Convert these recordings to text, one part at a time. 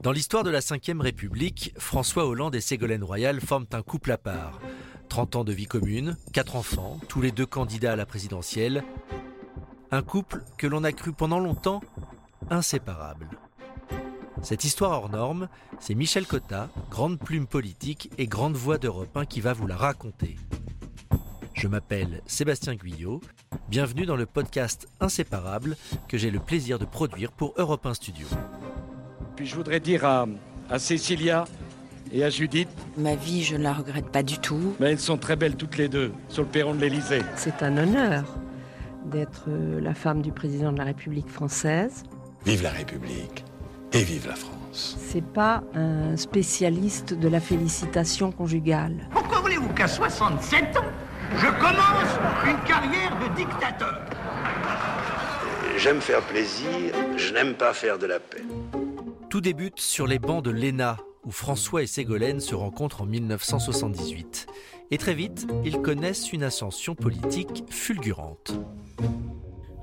Dans l'histoire de la Ve République, François Hollande et Ségolène Royal forment un couple à part. 30 ans de vie commune, 4 enfants, tous les deux candidats à la présidentielle. Un couple que l'on a cru pendant longtemps inséparable. Cette histoire hors norme, c'est Michel Cotta, grande plume politique et grande voix d'Europe 1 qui va vous la raconter. Je m'appelle Sébastien Guyot. Bienvenue dans le podcast Inséparable que j'ai le plaisir de produire pour Europe 1 Studio. Puis je voudrais dire à, à Cécilia et à Judith, Ma vie, je ne la regrette pas du tout. mais elles sont très belles toutes les deux sur le perron de l'Élysée. C'est un honneur d'être euh, la femme du président de la République française. Vive la République et vive la France. C'est pas un spécialiste de la félicitation conjugale. Pourquoi voulez-vous qu'à 67 ans, je commence une carrière de dictateur? J'aime faire plaisir, je n'aime pas faire de la peine. Tout débute sur les bancs de l'ENA, où François et Ségolène se rencontrent en 1978. Et très vite, ils connaissent une ascension politique fulgurante.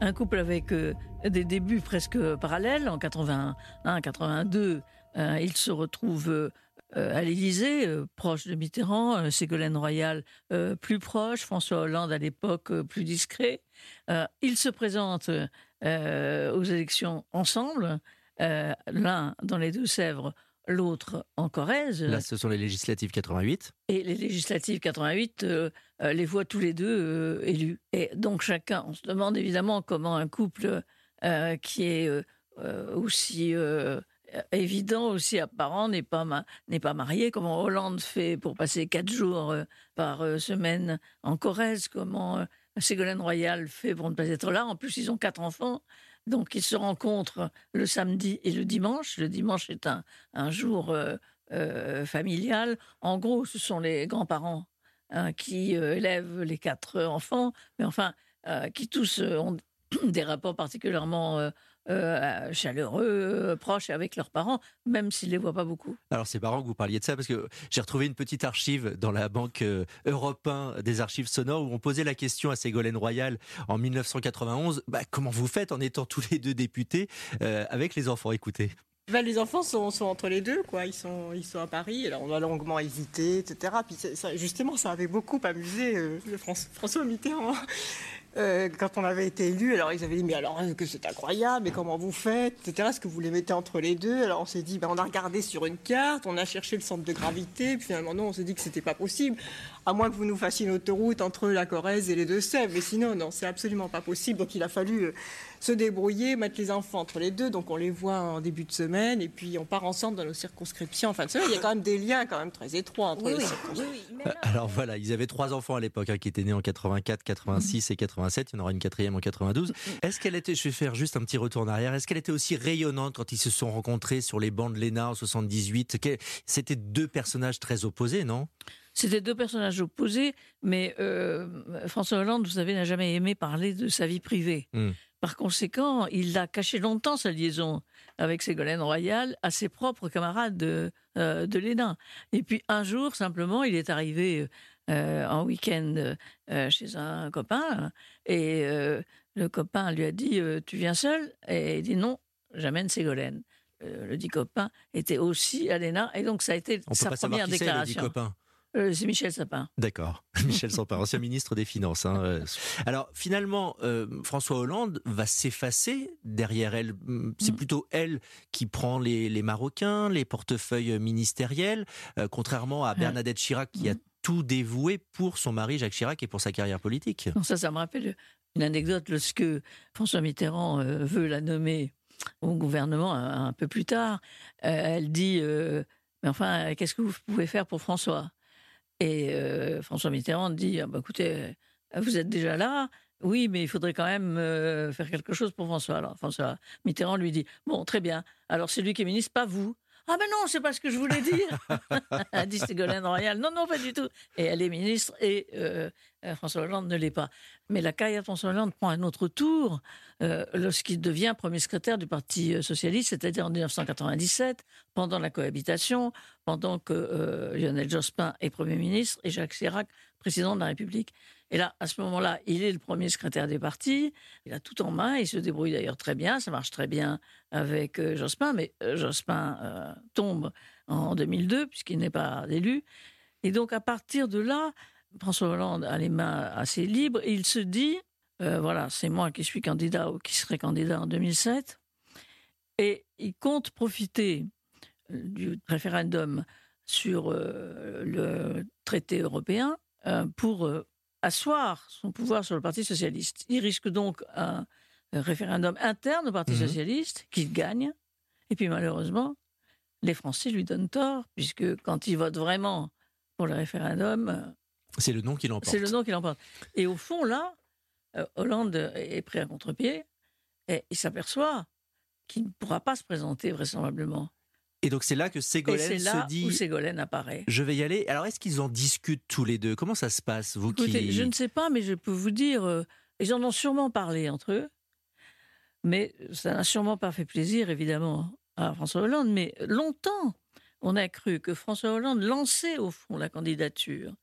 un couple avec euh, des débuts presque parallèles. En 81, 82, euh, il se retrouve euh, à l'Élysée, proche de Mitterrand, Ségolène Royal plus proche, François Hollande à l'époque plus discret. Ils se présentent aux élections ensemble, euh, l'un dans les Deux-Sèvres, l'autre en Corrèze. Là, ce sont les législatives 88. Et les législatives 88 euh, euh, les voient tous les deux élus. Et donc chacun, on se demande évidemment comment un couple qui est aussi évident, aussi apparent, n'est pas, ma- pas marié, comment Hollande fait pour passer quatre jours euh, par euh, semaine en Corrèze, comment euh, Ségolène Royal fait pour ne pas être là? En plus, ils ont quatre enfants. Donc, ils se rencontrent le samedi et le dimanche. Le dimanche est un, un jour euh, euh, familial. En gros, ce sont les grands-parents hein, qui euh, élèvent les quatre enfants, mais enfin, qui tous ont des rapports particulièrement euh, euh, chaleureux, proches avec leurs parents, même s'ils ne les voient pas beaucoup. Alors c'est marrant que vous parliez de ça parce que j'ai retrouvé une petite archive dans la banque euh, Europe 1 des archives sonores où on posait la question à Ségolène Royal en 1991 bah, comment vous faites en étant tous les deux députés euh, avec les enfants? Écoutez. Bah, les enfants sont, sont entre les deux, quoi. Ils sont, ils sont à Paris. Alors on a longuement hésité, etc. Puis ça- justement, ça avait beaucoup amusé euh, le François, François Mitterrand. Euh, quand on avait été élu, alors ils avaient dit mais alors euh, que c'est incroyable, mais comment vous faites, etc. Est-ce que vous les mettez entre les deux Alors on s'est dit, ben, on a regardé sur une carte, on a cherché le centre de gravité, puis finalement non, on s'est dit que c'était pas possible, à moins que vous nous fassiez une autoroute entre la Corrèze et les Deux-Sèvres. Mais sinon, non, c'est absolument pas possible. Donc il a fallu euh, se débrouiller, mettre les enfants entre les deux. Donc on les voit en début de semaine et puis on part ensemble dans nos circonscriptions. Enfin, il y a quand même des liens quand même très étroits entre les circonscriptions. Euh, Alors voilà, ils avaient trois enfants à l'époque hein, qui étaient nés en 84, 86 et 87. Il y en aura une quatrième en 92. Est-ce qu'elle était, je vais faire juste un petit retour en arrière, est-ce qu'elle était aussi rayonnante quand ils se sont rencontrés sur les bancs de l'ENA en 78 Que- C'était deux personnages très opposés, non? C'était deux personnages opposés, mais euh, François Hollande, vous savez, n'a jamais aimé parler de sa vie privée. Hmm. Par conséquent, il a caché longtemps sa liaison avec Ségolène Royal à ses propres camarades de, euh, de l'ENA. Et puis un jour, simplement, il est arrivé euh, en week-end euh, chez un copain et euh, le copain lui a dit Tu viens seul? Et il dit Non, j'amène Ségolène. Le dit copain était aussi à l'ENA et donc ça a été On peut sa pas première qui déclaration. Euh, c'est Michel Sapin. D'accord. Michel Sampard, ancien ministre des Finances. hein. Alors finalement, euh, François Hollande va s'effacer derrière elle. Hum, C'est Mm. plutôt elle qui prend les, les Marocains, les portefeuilles ministériels, euh, contrairement à. Bernadette Chirac qui a Mm. tout dévoué pour son mari Jacques Chirac et pour sa carrière politique. Non, ça, ça me rappelle une anecdote lorsque François Mitterrand veut la nommer au gouvernement un, un peu plus tard. elle dit Mais enfin, qu'est-ce que vous pouvez faire pour François? Et euh, François Mitterrand dit ah, bah, Écoutez, euh, vous êtes déjà là. Oui, mais il faudrait quand même euh, faire quelque chose pour François. Alors François Mitterrand lui dit Bon, très bien. Alors c'est lui qui est ministre, pas vous. Ah ben non, c'est pas ce que je voulais dire, dit Ségolène Royal. Non, non, pas du tout. Et elle est ministre et euh, euh, François Hollande ne l'est pas. Mais la carrière de François Hollande prend un autre tour euh, lorsqu'il devient premier secrétaire du Parti socialiste, c'est-à-dire en 1997, pendant la cohabitation, pendant que Lionel Jospin est Premier ministre et Jacques Chirac président de la République. Et là, à ce moment-là, il est le premier secrétaire des partis. Il a tout en main. Il se débrouille d'ailleurs très bien. Ça marche très bien avec euh, Jospin. Mais euh, Jospin euh, tombe en 2002 puisqu'il n'est pas élu. Et donc, à partir de là, François Hollande a les mains assez libres. Et il se dit, voilà, c'est moi qui suis candidat ou qui serai candidat en 2007. Et il compte profiter du référendum sur le traité européen pour asseoir son pouvoir sur le Parti socialiste. Il risque donc un, référendum interne au Parti mhm. socialiste qu'il gagne. Et puis malheureusement, les Français lui donnent tort, puisque quand ils votent vraiment pour le référendum... Euh, c'est le nom qui l'emporte. C'est le nom qui l'emporte. Et au fond, là, euh, Hollande est pris à contre-pied et il s'aperçoit qu'il ne pourra pas se présenter vraisemblablement. Et donc c'est là que Ségolène se dit. Où Ségolène apparaît. Je vais y aller. Alors est-ce qu'ils en discutent tous les deux? Comment ça se passe vous qui... Je ne sais pas, mais je peux vous dire, euh, ils en ont sûrement parlé entre eux. Mais ça n'a sûrement pas fait plaisir, évidemment, à François Hollande. Mais longtemps, on a cru que François Hollande lançait au fond la candidature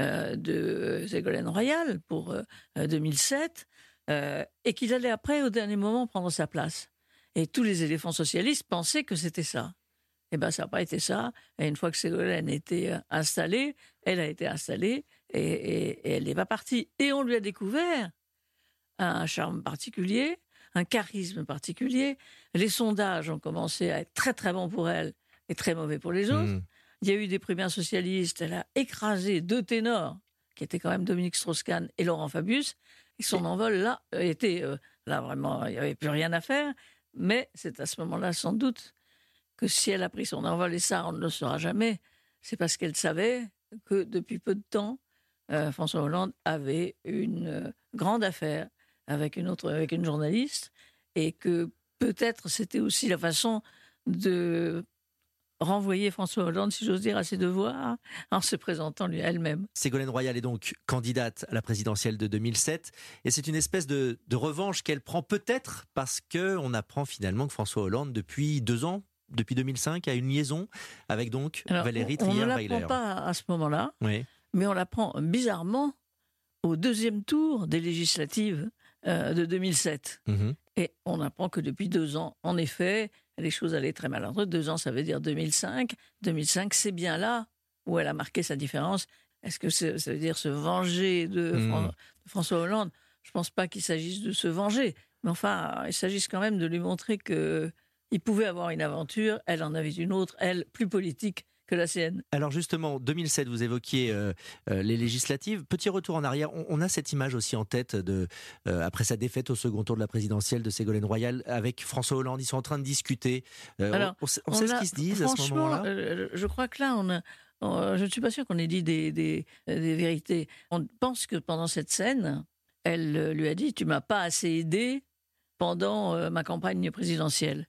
euh, de Ségolène Royal pour 2007 euh, et qu'il allait après, au dernier moment, prendre sa place. Et tous les éléphants socialistes pensaient que c'était ça. Eh bien, ça n'a pas été ça. Et une fois que Ségolène était euh, installée, elle a été installée et, elle n'est pas partie. Et on lui a découvert un charme particulier, un charisme particulier. Les sondages ont commencé à être très très bons pour elle et très mauvais pour les autres. Hmm. Il y a eu des primaires socialistes. Elle a écrasé deux ténors, qui étaient quand même Dominique Strauss-Kahn et Laurent Fabius. Et son envol là était euh, là vraiment, il n'y avait plus rien à faire. Mais c'est à ce moment-là sans doute que si elle a pris son envol, et ça, on ne le saura jamais, c'est parce qu'elle savait que depuis peu de temps, euh, François Hollande avait une euh, grande affaire avec une autre, avec une journaliste, et que peut-être c'était aussi la façon de renvoyer François Hollande, si j'ose dire, à ses devoirs en se présentant lui elle-même. Ségolène Royal est donc candidate à la présidentielle de 2007 et c'est une espèce de, de revanche qu'elle prend peut-être parce qu'on apprend finalement que François Hollande, depuis deux ans, depuis 2005 a une liaison avec donc Valérie Trier-Weiler. On ne l'apprend pas à ce moment-là, mais on l'apprend bizarrement au deuxième tour des législatives euh, de 2007. Mhm. Et on apprend que depuis deux ans, en effet, les choses allaient très mal entre Deux ans, ça veut dire 2005. 2005, c'est bien là où elle a marqué sa différence. Est-ce que ça veut dire se venger de, mhm. de François Hollande? Je ne pense pas qu'il s'agisse de se venger. Mais enfin, il s'agisse quand même de lui montrer que il pouvait avoir une aventure, elle en avait une autre, elle plus politique que la sienne. Alors justement, 2007, vous évoquiez euh, euh, les législatives. Petit retour en arrière, on, a cette image aussi en tête de euh, après sa défaite au second tour de la présidentielle de Ségolène Royal avec François Hollande. Ils sont en train de discuter. Alors, on, sait, ce qu'ils se disent à ce moment-là. je crois que là, on a, je ne suis pas sûr qu'on ait dit des, des, des, vérités. On pense que pendant cette scène, elle lui a dit Tu m'as pas assez aidé pendant ma campagne présidentielle.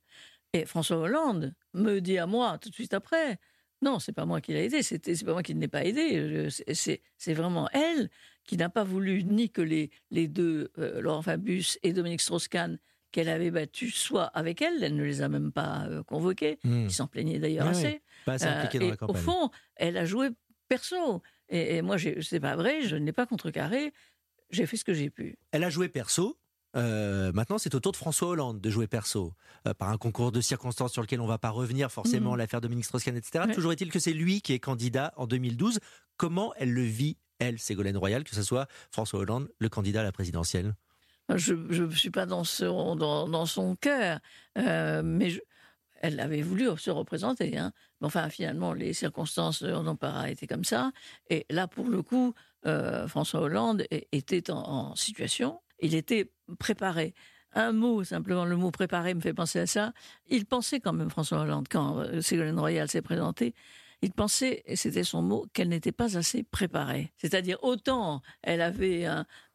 Et François Hollande me dit à moi tout de suite après, non, c'est pas moi qui l'ai aidé, c'est pas moi qui ne l'ai pas aidé, c'est vraiment elle qui n'a pas voulu ni que les, les deux, euh, Laurent Fabius et Dominique Strauss-Kahn, qu'elle avait battus, soient avec elle, elle ne les a même pas euh, convoqués, hmm. ils s'en plaignaient d'ailleurs assez. Pas assez euh, dans la campagne. Au fond, elle a joué perso. Et, et moi, c'est pas vrai, je ne l'ai pas contrecarré, j'ai fait ce que j'ai pu. Elle a joué perso, euh, maintenant, c'est au tour de François Hollande de jouer perso, euh, par un concours de circonstances sur lequel on ne va pas revenir forcément, mmh. l'affaire Dominique Strauss-Kahn, etc. Toujours est-il que c'est lui qui est candidat en 2012. Comment elle le vit, elle, Ségolène Royal, que ce soit François Hollande, le candidat à la présidentielle? Je ne suis pas dans, dans, son cœur, euh, mais elle avait voulu se représenter. Hein. Mais enfin, finalement, les circonstances n'ont pas été comme ça. Et là, pour le coup, François Hollande était en situation il était préparé. Un mot, simplement, le mot préparé me fait penser à ça. Il pensait quand même, François Hollande, quand euh, Ségolène Royal s'est présentée, il pensait, et c'était son mot, qu'elle n'était pas assez préparée. C'est-à-dire, autant elle avait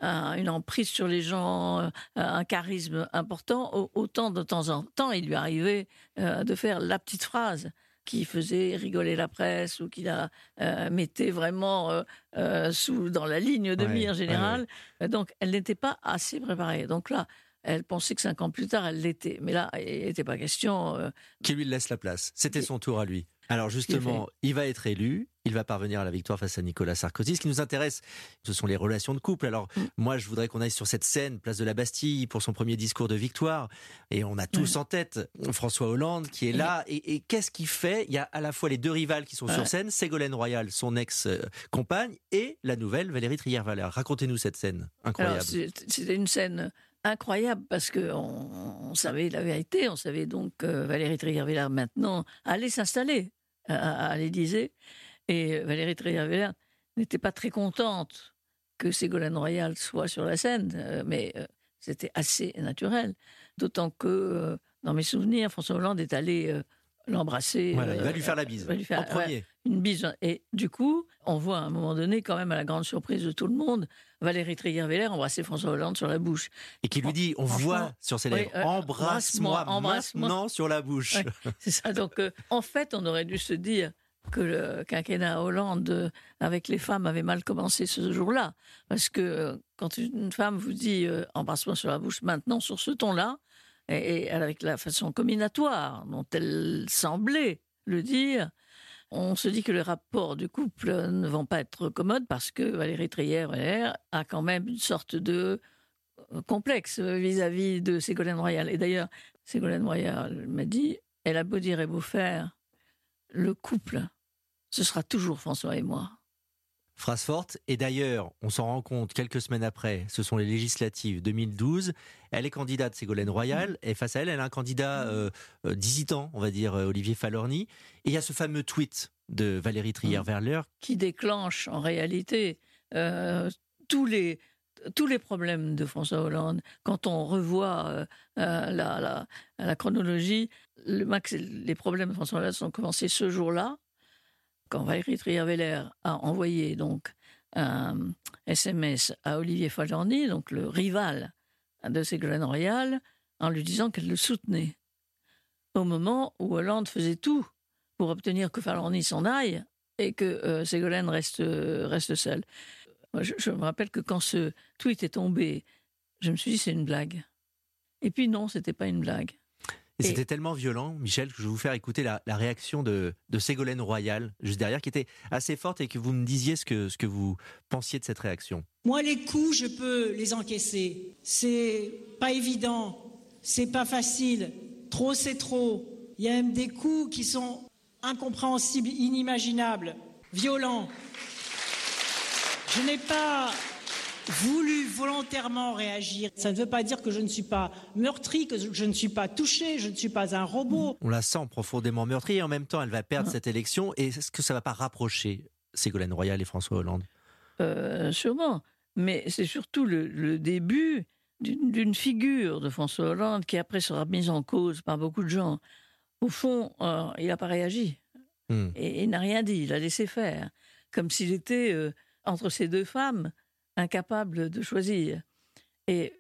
une emprise sur les gens, euh, un charisme important, autant de temps en temps, il lui arrivait euh, de faire la petite phrase qui faisait rigoler la presse ou qui la euh, mettait vraiment euh, euh, sous, dans la ligne de mire générale. Donc, elle n'était pas assez préparée. Donc là, elle pensait que cinq ans plus tard, elle l'était. Mais là, il n'était pas question. Qui lui laisse la place. C'était son tour à lui. Alors justement, il va être élu, il va parvenir à la victoire face à Nicolas Sarkozy. Ce qui nous intéresse, ce sont les relations de couple. Alors Mm. moi, je voudrais qu'on aille sur cette scène, place de la Bastille, pour son premier discours de victoire. Et on a tous en tête François Hollande qui est là. Et, et qu'est-ce qu'il fait? Il y a à la fois les deux rivales qui sont sur scène, Ségolène Royal, son ex-compagne, et la nouvelle Valérie Trier-Valère. Racontez-nous cette scène incroyable. C'était une scène incroyable parce que on, on savait la vérité, on savait donc que Valérie Trierweiler maintenant allait s'installer à, à l'Élysée et Valérie Trierweiler n'était pas très contente que Ségolène Royal soit sur la scène, euh, mais euh, c'était assez naturel. D'autant que euh, dans mes souvenirs, François Hollande est allé l'embrasser. Voilà, il va euh, lui faire la bise. va lui faire- en premier. une bise. Et du coup, on voit à un moment donné, quand même, à la grande surprise de tout le monde, Valérie Trierweiler embrasser François Hollande sur la bouche. Et qui lui dit, on voit sur ses lèvres, oui, euh, embrasse-moi embrasse-moi. maintenant sur la bouche. C'est ça. Donc, euh, en fait, on aurait dû se dire que le quinquennat Hollande euh, avec les femmes avait mal commencé ce jour-là. Parce que quand une femme vous dit euh, embrasse-moi sur la bouche maintenant sur ce ton-là, et, avec la façon combinatoire dont elle semblait le dire, on se dit que les rapports du couple ne vont pas être commodes parce que Valérie Trier a quand même une sorte de euh, complexe vis-à-vis de Ségolène Royal. Et d'ailleurs, Ségolène Royal m'a dit, elle a beau dire et beau faire, le couple, ce sera toujours François et moi. Phrase forte. Et d'ailleurs, on s'en rend compte quelques semaines après, ce sont les législatives 2012. Elle est candidate Ségolène Royal, et face à elle, elle a un candidat euh, euh, on va dire, euh, Olivier Falorni. Et il y a ce fameux tweet de Valérie Trier-Verler. qui déclenche en réalité euh, tous les tous les problèmes de François Hollande. Quand on revoit la, la, chronologie, les problèmes de François Hollande sont commencés ce jour-là, quand Valérie Trierweiler a envoyé donc un SMS à Olivier Falorni, donc le rival de Ségolène Royal, en lui disant qu'elle le soutenait. Au moment où Hollande faisait tout pour obtenir que Falorni s'en aille et que euh, Ségolène reste, euh, reste seule. Je, je me rappelle que quand ce tweet est tombé, je me suis dit c'est une blague. Et puis non, c'était pas une blague. Et, Et- c'était tellement violent, Michel, que je vais vous faire écouter la, la réaction de, de Ségolène Royal, juste derrière, qui était assez forte et que vous me disiez ce que, ce que vous pensiez de cette réaction. Moi, les coups, je peux les encaisser. C'est pas évident, c'est pas facile. Trop, c'est trop. Il y a même des coups qui sont incompréhensibles, inimaginables, violents. Je n'ai pas voulu volontairement réagir. Ça ne veut pas dire que je ne suis pas meurtri, que je ne suis pas touché, je ne suis pas un robot. On la sent profondément meurtrie et en même temps, elle va perdre cette élection. Et est-ce que ça va pas rapprocher Ségolène Royal et François Hollande? Euh, sûrement. Mais c'est surtout le, le début d'une d'une figure de François Hollande qui après sera mise en cause par beaucoup de gens. Au fond, euh, il n'a pas réagi. Hmm. Et il n'a rien dit, il a laissé faire. Comme s'il était euh, entre ces deux femmes, incapable de choisir. Et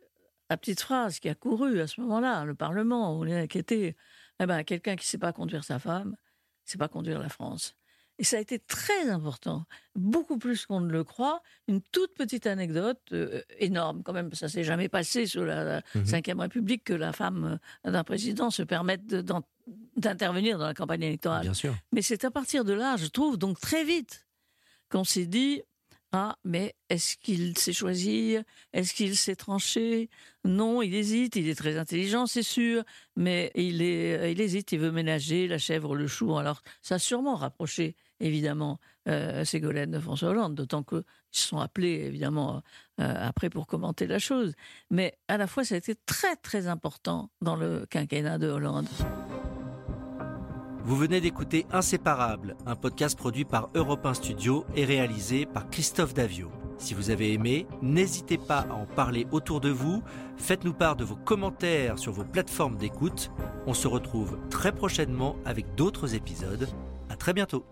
la petite phrase qui a couru à ce moment-là, le Parlement, il a était eh ben, quelqu'un qui ne sait pas conduire sa femme, ne sait pas conduire la France. Et ça a été très important, beaucoup plus qu'on ne le croit. Une toute petite anecdote, euh, énorme quand même, ça s'est jamais passé sous la, Mhm. Cinquième République que la femme euh, d'un président se permette d'intervenir dans la campagne électorale. Bien sûr. Mais c'est à partir de là, je trouve, donc très vite, qu'on s'est dit Ah, mais est-ce qu'il sait choisir? Est-ce qu'il sait trancher? Non, il hésite, il est très intelligent, c'est sûr, mais il, est, il hésite, il veut ménager la chèvre, le chou. Alors, ça a sûrement rapproché, évidemment, euh, Ségolène de François Hollande, d'autant qu'ils se sont appelés, évidemment, euh, après pour commenter la chose. Mais à la fois, ça a été très, très important dans le quinquennat de Hollande. Vous venez d'écouter Inséparable, un podcast produit par Europe 1 Studio et réalisé par Christophe Davio. Si vous avez aimé, n'hésitez pas à en parler autour de vous. Faites-nous part de vos commentaires sur vos plateformes d'écoute. On se retrouve très prochainement avec d'autres épisodes. À très bientôt.